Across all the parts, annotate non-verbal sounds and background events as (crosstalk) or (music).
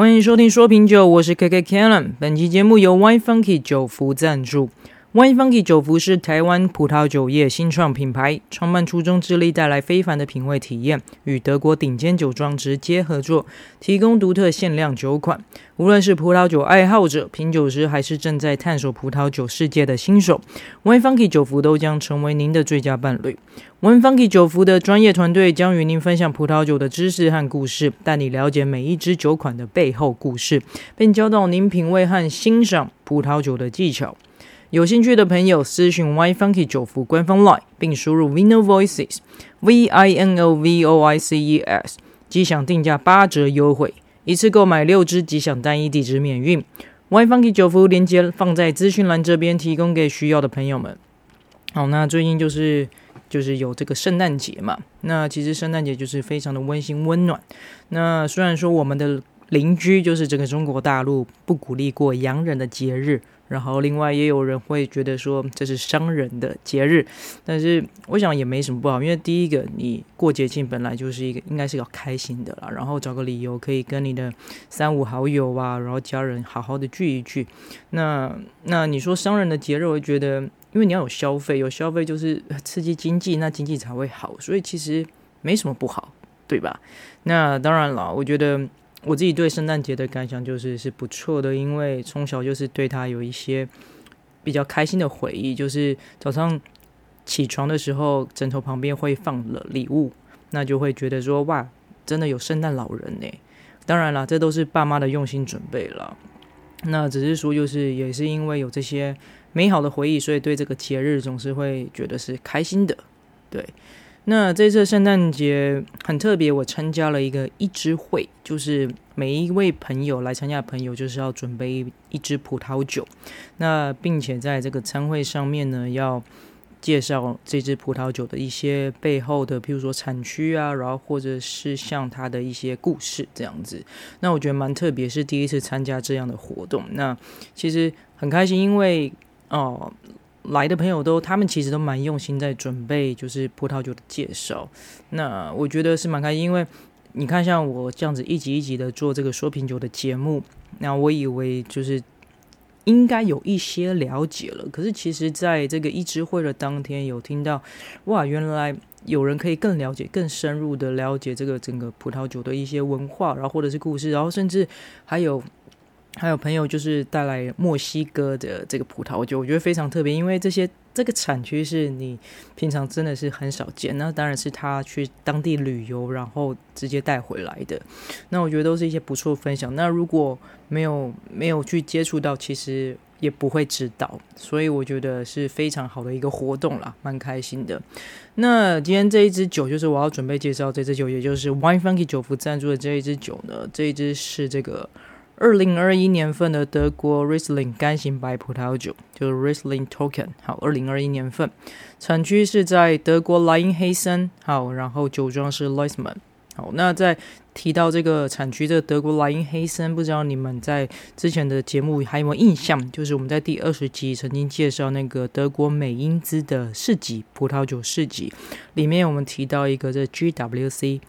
欢迎收听说品酒，我是 KK Kennan。本期节目由 Y Funky 酒福赞助。Wine Funky 酒福是台湾葡萄酒业新创品牌，创办初衷致力带来非凡的品味体验，与德国顶尖酒庄直接合作，提供独特限量酒款。无论是葡萄酒爱好者、品酒师，还是正在探索葡萄酒世界的新手，Wine Funky 酒福都将成为您的最佳伴侣。Wine Funky 酒福的专业团队将与您分享葡萄酒的知识和故事，带你了解每一支酒款的背后故事，并教导您品味和欣赏葡萄酒的技巧。有兴趣的朋友私讯 Y Funky 九福官方 LINE，并输入 Vino Voices V I N O V O I C E S，即享定价八折优惠，一次购买六支即享单一地址免运。Y Funky 九福链接放在资讯栏这边，提供给需要的朋友们。好，那最近就是就是有这个圣诞节嘛，那其实圣诞节就是非常的温馨温暖。那虽然说我们的邻居就是这个中国大陆不鼓励过洋人的节日。然后，另外也有人会觉得说这是商人的节日，但是我想也没什么不好，因为第一个，你过节庆本来就是一个应该是要开心的啦，然后找个理由可以跟你的三五好友啊，然后家人好好的聚一聚。那那你说商人的节日，我觉得因为你要有消费，有消费就是刺激经济，那经济才会好，所以其实没什么不好，对吧？那当然了，我觉得。我自己对圣诞节的感想就是是不错的，因为从小就是对他有一些比较开心的回忆，就是早上起床的时候，枕头旁边会放了礼物，那就会觉得说哇，真的有圣诞老人呢。当然了，这都是爸妈的用心准备了。那只是说，就是也是因为有这些美好的回忆，所以对这个节日总是会觉得是开心的，对。那这次圣诞节很特别，我参加了一个一支会，就是每一位朋友来参加的朋友，就是要准备一一支葡萄酒，那并且在这个餐会上面呢，要介绍这支葡萄酒的一些背后的，譬如说产区啊，然后或者是像它的一些故事这样子。那我觉得蛮特别，是第一次参加这样的活动，那其实很开心，因为哦。来的朋友都，他们其实都蛮用心在准备，就是葡萄酒的介绍。那我觉得是蛮开心，因为你看，像我这样子一集一集的做这个说品酒的节目，那我以为就是应该有一些了解了。可是其实在这个一支会的当天，有听到哇，原来有人可以更了解、更深入的了解这个整个葡萄酒的一些文化，然后或者是故事，然后甚至还有。还有朋友就是带来墨西哥的这个葡萄酒，我觉得非常特别，因为这些这个产区是你平常真的是很少见。那当然是他去当地旅游，然后直接带回来的。那我觉得都是一些不错分享。那如果没有没有去接触到，其实也不会知道。所以我觉得是非常好的一个活动啦，蛮开心的。那今天这一支酒就是我要准备介绍这支酒，也就是 Wine Funky 酒福赞助的这一支酒呢。这一支是这个。二零二一年份的德国 Riesling 干型白葡萄酒，就是 Riesling Token。好，二零二一年份，产区是在德国莱茵黑森。好，然后酒庄是 Leusmann。好，那在提到这个产区的德国莱茵黑森，不知道你们在之前的节目还有没有印象？就是我们在第二十集曾经介绍那个德国美因兹的市集葡萄酒市集，里面我们提到一个这 GWC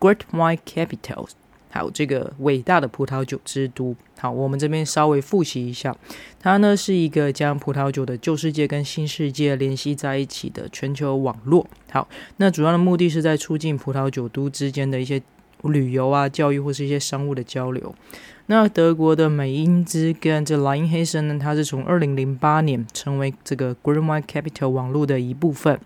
Great Wine Capital。还有这个伟大的葡萄酒之都。好，我们这边稍微复习一下，它呢是一个将葡萄酒的旧世界跟新世界联系在一起的全球网络。好，那主要的目的是在促进葡萄酒都之间的一些旅游啊、教育或是一些商务的交流。那德国的美因兹跟这莱茵黑森呢，它是从二零零八年成为这个 Green Wine Capital 网络的一部分。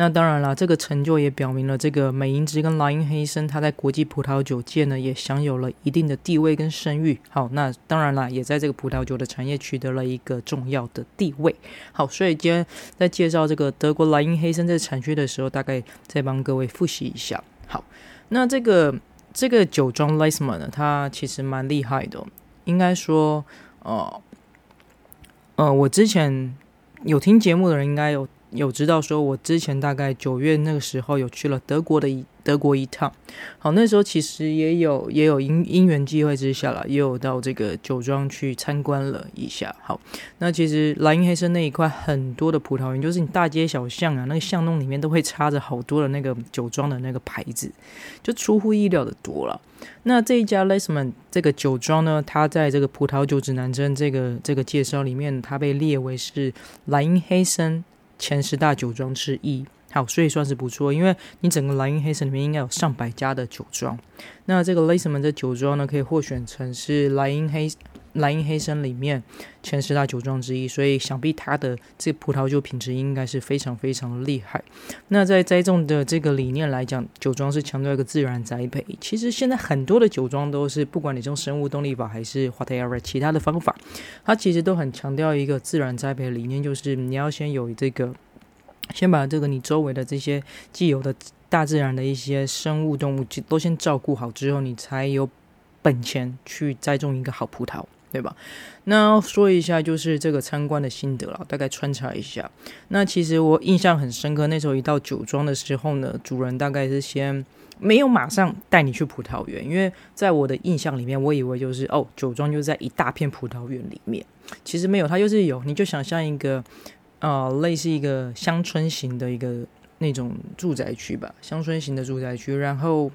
那当然了，这个成就也表明了这个美因兹跟莱茵黑森，它在国际葡萄酒界呢也享有了一定的地位跟声誉。好，那当然了，也在这个葡萄酒的产业取得了一个重要的地位。好，所以今天在介绍这个德国莱茵黑森这个产区的时候，大概再帮各位复习一下。好，那这个这个酒庄 Leusmann 呢，它其实蛮厉害的，应该说，呃，呃，我之前有听节目的人应该有。有知道说，我之前大概九月那个时候有去了德国的德国一趟。好，那时候其实也有也有因因缘机会之下了，也有到这个酒庄去参观了一下。好，那其实莱茵黑森那一块很多的葡萄园，就是你大街小巷啊，那个巷弄里面都会插着好多的那个酒庄的那个牌子，就出乎意料的多了。那这一家 Lesman 这个酒庄呢，它在这个葡萄酒指南针这个这个介绍里面，它被列为是莱茵黑森前十大酒庄之一。好，所以算是不错，因为你整个莱茵黑森里面应该有上百家的酒庄。那这个 Lesemann 的酒庄呢，可以获选成是莱茵黑莱茵黑森里面前十大酒庄之一，所以想必它的这葡萄酒品质应该是非常非常厉害。那在栽种的这个理念来讲，酒庄是强调一个自然栽培。其实现在很多的酒庄都是，不管你用生物动力法还是 whatever 其他的方法，它其实都很强调一个自然栽培的理念，就是你要先有这个。先把这个你周围的这些既有的大自然的一些生物动物都先照顾好之后，你才有本钱去栽种一个好葡萄，对吧？那说一下就是这个参观的心得了，大概穿插一下。那其实我印象很深刻，那时候一到酒庄的时候呢，主人大概是先没有马上带你去葡萄园，因为在我的印象里面，我以为就是哦，酒庄就在一大片葡萄园里面，其实没有，它就是有，你就想象一个。啊、类似一个乡村型的一个那种住宅区吧，乡村型的住宅区。然后，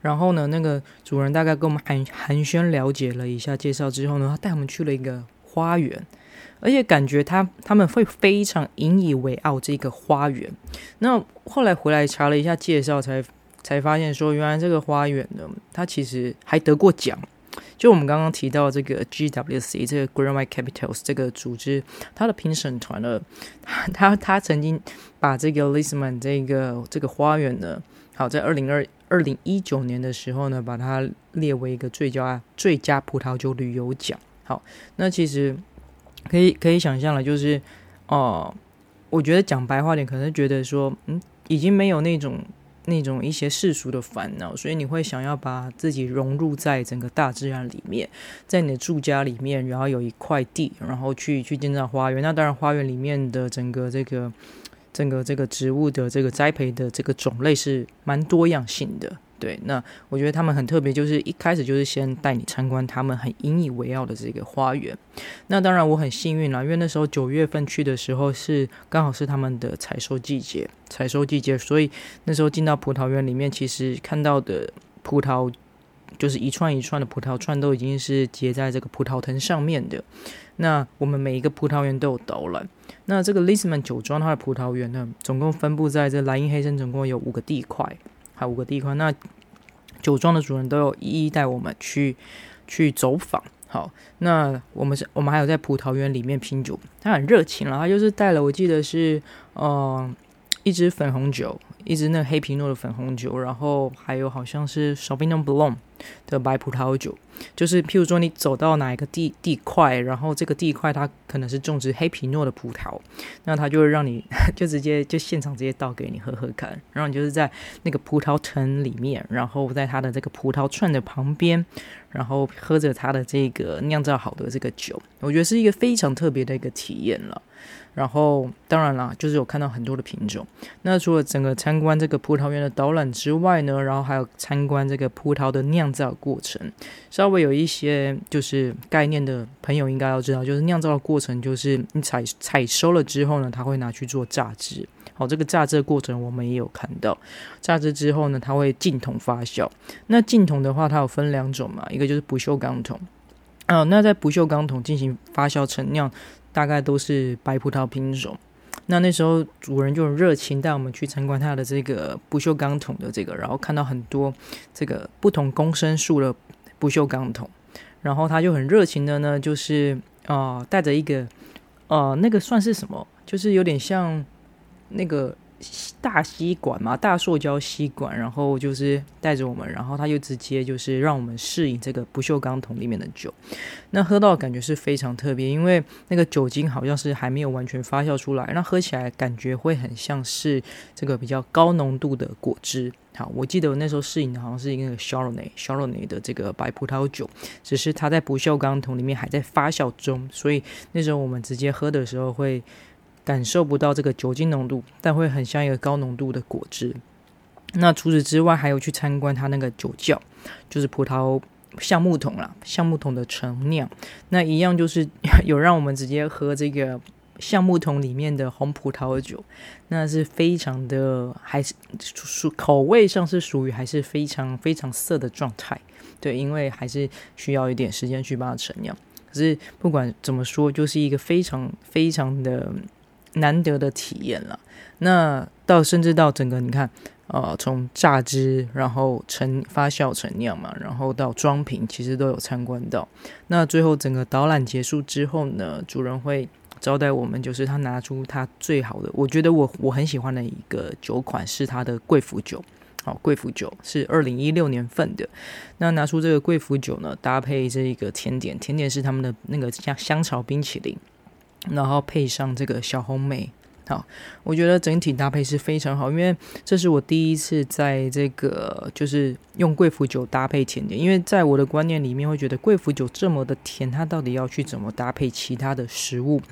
然后呢，那个主人大概跟我们寒寒暄了解了一下介绍之后呢，他带我们去了一个花园，而且感觉他他们会非常引以为傲这个花园。那后来回来查了一下介绍，才才发现说，原来这个花园呢，它其实还得过奖。就我们刚刚提到这个 GWC 这个 Grand Vine Capitals 这个组织，它的评审团呢，(laughs) 他他曾经把这个 LISTMAN 这个这个花园呢，好在二零二二零一九年的时候呢，把它列为一个最佳最佳葡萄酒旅游奖。好，那其实可以可以想象了，就是哦、我觉得讲白话点，可能觉得说，嗯，已经没有那种。那种一些世俗的烦恼，所以你会想要把自己融入在整个大自然里面，在你的住家里面，然后有一块地，然后去去建造花园。那当然，花园里面的整个这个整个这个植物的这个栽培的这个种类是蛮多样性的。对，那我觉得他们很特别，就是一开始就是先带你参观他们很引以为傲的这个花园。那当然我很幸运啦，因为那时候九月份去的时候是刚好是他们的采收季节，采收季节，所以那时候进到葡萄园里面，其实看到的葡萄就是一串一串的葡萄串都已经是结在这个葡萄藤上面的。那我们每一个葡萄园都有导览。那这个 Lisman 酒庄它的葡萄园呢，总共分布在这莱茵黑森，总共有五个地块。还有五个地块，那酒庄的主人都有一一带我们去去走访。好，那我们是，我们还有在葡萄园里面品酒，他很热情了，他就是带了，我记得是，呃，一支粉红酒。一支那个黑皮诺的粉红酒，然后还有好像是 Sauvignon Blanc 的白葡萄酒，就是譬如说你走到哪一个地地块，然后这个地块它可能是种植黑皮诺的葡萄，那它就会让你 (laughs) 就直接就现场直接倒给你喝喝看，然后你就是在那个葡萄藤里面，然后在它的这个葡萄串的旁边，然后喝着它的这个酿造好的这个酒，我觉得是一个非常特别的一个体验了。然后，当然啦，就是有看到很多的品种。那除了整个参观这个葡萄园的导览之外呢，然后还有参观这个葡萄的酿造过程。稍微有一些就是概念的朋友应该要知道，就是酿造的过程，就是你采采收了之后呢，它会拿去做榨汁。好，这个榨汁的过程我们也有看到。榨汁之后呢，它会进桶发酵。那进桶的话，它有分两种嘛，一个就是不锈钢桶。啊，那在不锈钢桶进行发酵陈酿。大概都是白葡萄品种，那那时候主人就很热情带我们去参观他的这个不锈钢桶的这个，然后看到很多这个不同公升数的不锈钢桶，然后他就很热情的呢，就是啊带着一个呃那个算是什么，就是有点像那个。大吸管嘛，大塑胶吸管，然后就是带着我们，然后他就直接就是让我们适应这个不锈钢桶里面的酒。那喝到感觉是非常特别，因为那个酒精好像是还没有完全发酵出来，那喝起来感觉会很像是这个比较高浓度的果汁。好，我记得我那时候适应的好像是一个 Chardonnay，Chardonnay 的这个白葡萄酒，只是它在不锈钢桶里面还在发酵中，所以那时候我们直接喝的时候会。感受不到这个酒精浓度，但会很像一个高浓度的果汁。那除此之外，还有去参观它那个酒窖，就是葡萄橡木桶啦，橡木桶的陈酿。那一样就是 (laughs) 有让我们直接喝这个橡木桶里面的红葡萄酒，那是非常的，还是属口味上是属于还是非常非常涩的状态。对，因为还是需要一点时间去把它陈酿。可是不管怎么说，就是一个非常非常的难得的体验了。那到甚至到整个你看。呃，从榨汁，然后成发酵陈酿嘛，然后到装瓶，其实都有参观到。那最后整个导览结束之后呢，主人会招待我们，就是他拿出他最好的，我觉得我我很喜欢的一个酒款是他的贵腐酒。好，贵腐酒是二零一六年份的。那拿出这个贵腐酒呢，搭配这一个甜点，甜点是他们的那个香香草冰淇淋，然后配上这个小红莓。好，我觉得整体搭配是非常好，因为这是我第一次在这个就是用贵腐酒搭配甜点，因为在我的观念里面会觉得贵腐酒这么的甜，它到底要去怎么搭配其他的食物？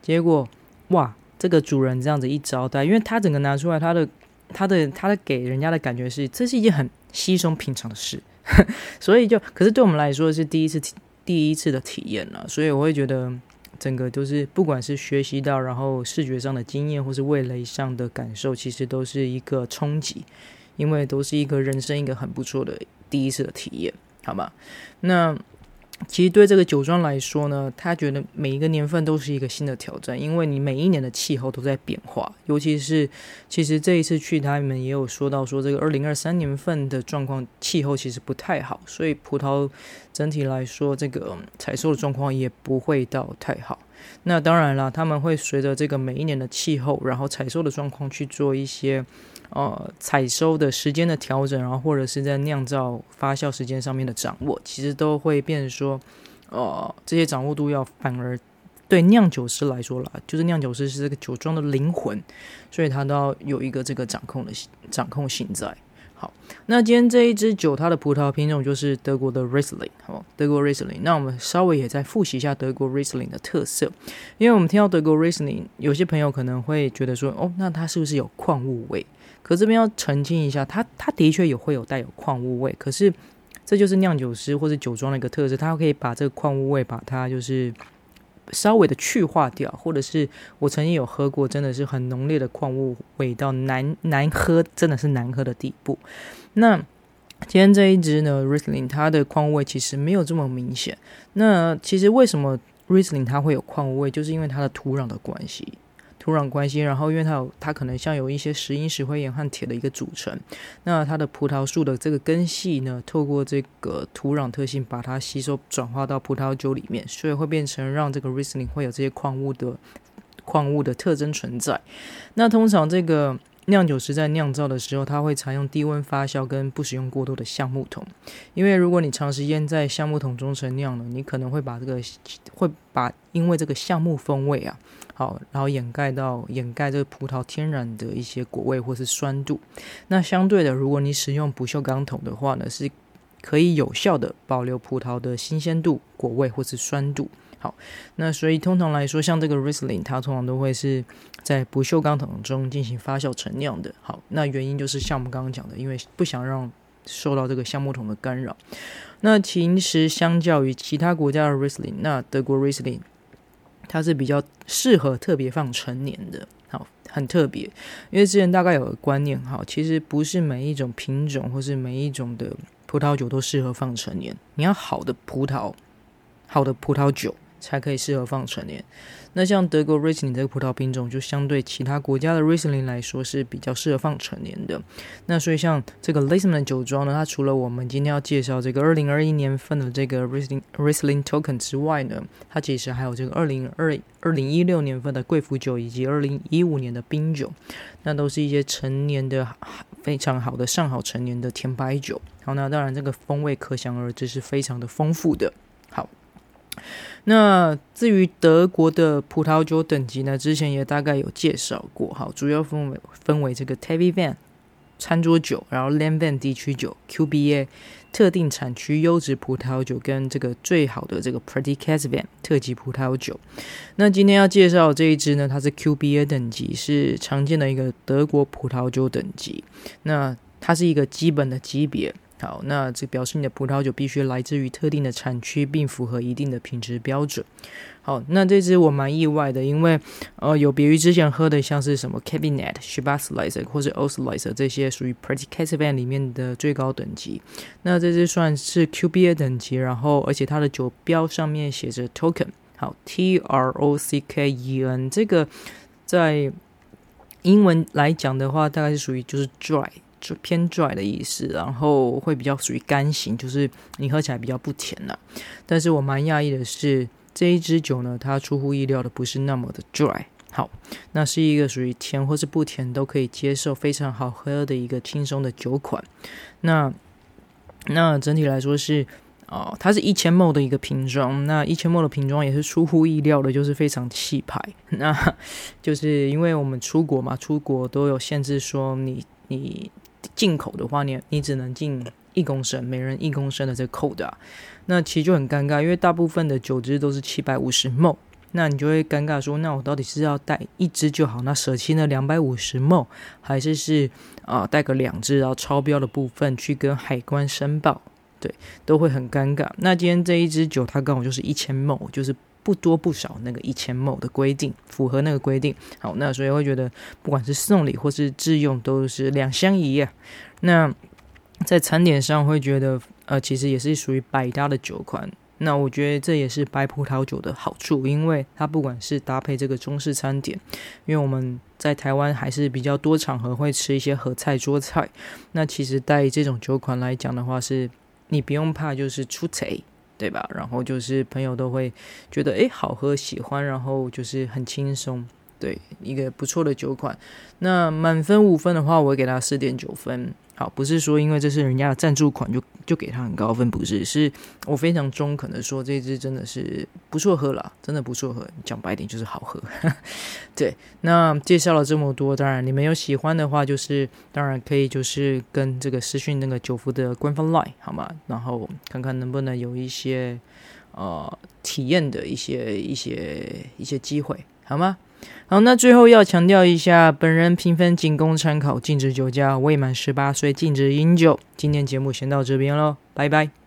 结果哇，这个主人这样子一招待，因为他整个拿出来，他的他的他的给人家的感觉是这是一件很稀松平常的事，(laughs) 所以就可是对我们来说是第一次第一次的体验了，所以我会觉得。整个都是，不管是学习到，然后视觉上的经验，或是味蕾上的感受，其实都是一个冲击，因为都是一个人生一个很不错的第一次的体验，好吗？那。其实对这个酒庄来说呢，他觉得每一个年份都是一个新的挑战，因为你每一年的气候都在变化。尤其是，其实这一次去，他们也有说到说，这个二零二三年份的状况，气候其实不太好，所以葡萄整体来说，这个采收的状况也不会到太好。那当然了，他们会随着这个每一年的气候，然后采收的状况去做一些。呃，采收的时间的调整，然后或者是在酿造发酵时间上面的掌握，其实都会变成说，呃，这些掌握度要反而对酿酒师来说啦，就是酿酒师是这个酒庄的灵魂，所以他都要有一个这个掌控的掌控性在。好，那今天这一支酒，它的葡萄品种就是德国的 Riesling，好，德国 Riesling。那我们稍微也再复习一下德国 Riesling 的特色，因为我们听到德国 Riesling，有些朋友可能会觉得说，哦，那它是不是有矿物味？可这边要澄清一下，它它的确有会有带有矿物味，可是这就是酿酒师或者酒庄的一个特色，它可以把这个矿物味把它就是稍微的去化掉，或者是我曾经有喝过，真的是很浓烈的矿物味到难难喝，真的是难喝的地步。那今天这一支呢，Riesling 它的矿物味其实没有这么明显。那其实为什么 Riesling 它会有矿物味，就是因为它的土壤的关系。土壤关系，然后因为它有它可能像有一些石英、石灰岩和铁的一个组成，那它的葡萄树的这个根系呢，透过这个土壤特性把它吸收转化到葡萄酒里面，所以会变成让这个 Riesling 会有这些矿物的矿物的特征存在。那通常这个酿酒师在酿造的时候，他会采用低温发酵跟不使用过多的橡木桶，因为如果你长时间在橡木桶中陈酿了，你可能会把这个会把因为这个橡木风味啊。好，然后掩盖到掩盖这个葡萄天然的一些果味或是酸度。那相对的，如果你使用不锈钢桶的话呢，是可以有效的保留葡萄的新鲜度、果味或是酸度。好，那所以通常来说，像这个 Riesling，它通常都会是在不锈钢桶中进行发酵陈酿的。好，那原因就是像我们刚刚讲的，因为不想让受到这个橡木桶的干扰。那其实相较于其他国家的 Riesling，那德国 Riesling。它是比较适合特别放陈年的，好，很特别。因为之前大概有个观念，哈，其实不是每一种品种或是每一种的葡萄酒都适合放陈年。你要好的葡萄，好的葡萄酒。才可以适合放陈年。那像德国 Riesling 这个葡萄品种，就相对其他国家的 Riesling 来说是比较适合放陈年的。那所以像这个 Lissmann 酒庄呢，它除了我们今天要介绍这个二零二一年份的这个 Riesling Riesling Token 之外呢，它其实还有这个二零二二零一六年份的贵腐酒以及二零一五年的冰酒，那都是一些陈年的非常好的上好陈年的甜白酒。好，那当然这个风味可想而知是非常的丰富的。好。那至于德国的葡萄酒等级呢，之前也大概有介绍过，好，主要分为分为这个 Tavy-Van 餐桌酒，然后 Landwein 地区酒，QBA 特定产区优质葡萄酒，跟这个最好的这个 Prädikatswein 特级葡萄酒。那今天要介绍这一支呢，它是 QBA 等级，是常见的一个德国葡萄酒等级。那它是一个基本的级别。好，那这表示你的葡萄酒必须来自于特定的产区，并符合一定的品质标准。好，那这支我蛮意外的，因为呃，有别于之前喝的像是什么 Cabinet、Shiraz Shiraz 或是 Auxerrois Shiraz 这些属于 Petit Cabernet 里面的最高等级。那这支算是 QBA 等级，然后而且它的酒标上面写着 Token，好，T R O C K E N，这个在英文来讲的话，大概是属于就是 dry。就偏 dry 的意思，然后会比较属于干型，就是你喝起来比较不甜呐。但是我蛮讶异的是，这一支酒呢，它出乎意料的不是那么的 dry。好，那是一个属于甜或是不甜都可以接受，非常好喝的一个轻松的酒款。那那整体来说是哦，它是一千 ml 的一个瓶装，那一千 ml 的瓶装也是出乎意料的，就是非常气派。那 (laughs) 就是因为我们出国嘛，出国都有限制，说你你。进口的话，你你只能进一公升，每人一公升的这个扣的，那其实就很尴尬，因为大部分的酒支都是七百五十 ml，那你就会尴尬说，那我到底是要带一支就好，那舍弃那两百五十 ml，还是是啊、带个两支，然后超标的部分去跟海关申报，对，都会很尴尬。那今天这一支酒它刚好就是一千 ml，就是。不多不少，那个一千亩的规定符合那个规定。好，那所以会觉得不管是送礼或是自用都是两相宜啊。那在餐点上会觉得，呃，其实也是属于百搭的酒款。那我觉得这也是白葡萄酒的好处，因为它不管是搭配这个中式餐点，因为我们在台湾还是比较多场合会吃一些合菜桌菜。那其实带这种酒款来讲的话，是你不用怕就是出错。对吧？然后就是朋友都会觉得诶好喝喜欢，然后就是很轻松，对，一个不错的酒款。那满分五分的话，我会给他四点九分。好，不是说因为这是人家的赞助款就就给他很高分，不是，是我非常中肯的说，这支真的是不错喝了，真的不错喝。讲白点就是好喝。(laughs) 对，那介绍了这么多，当然你们有喜欢的话，就是当然可以就是跟这个私讯那个九福的官方 line 好吗？然后看看能不能有一些呃体验的一些一些一些机会，好吗？好，那最后要强调一下，本人评分仅供参考，禁止酒驾，未满十八岁禁止饮酒。今天节目先到这边喽，拜拜。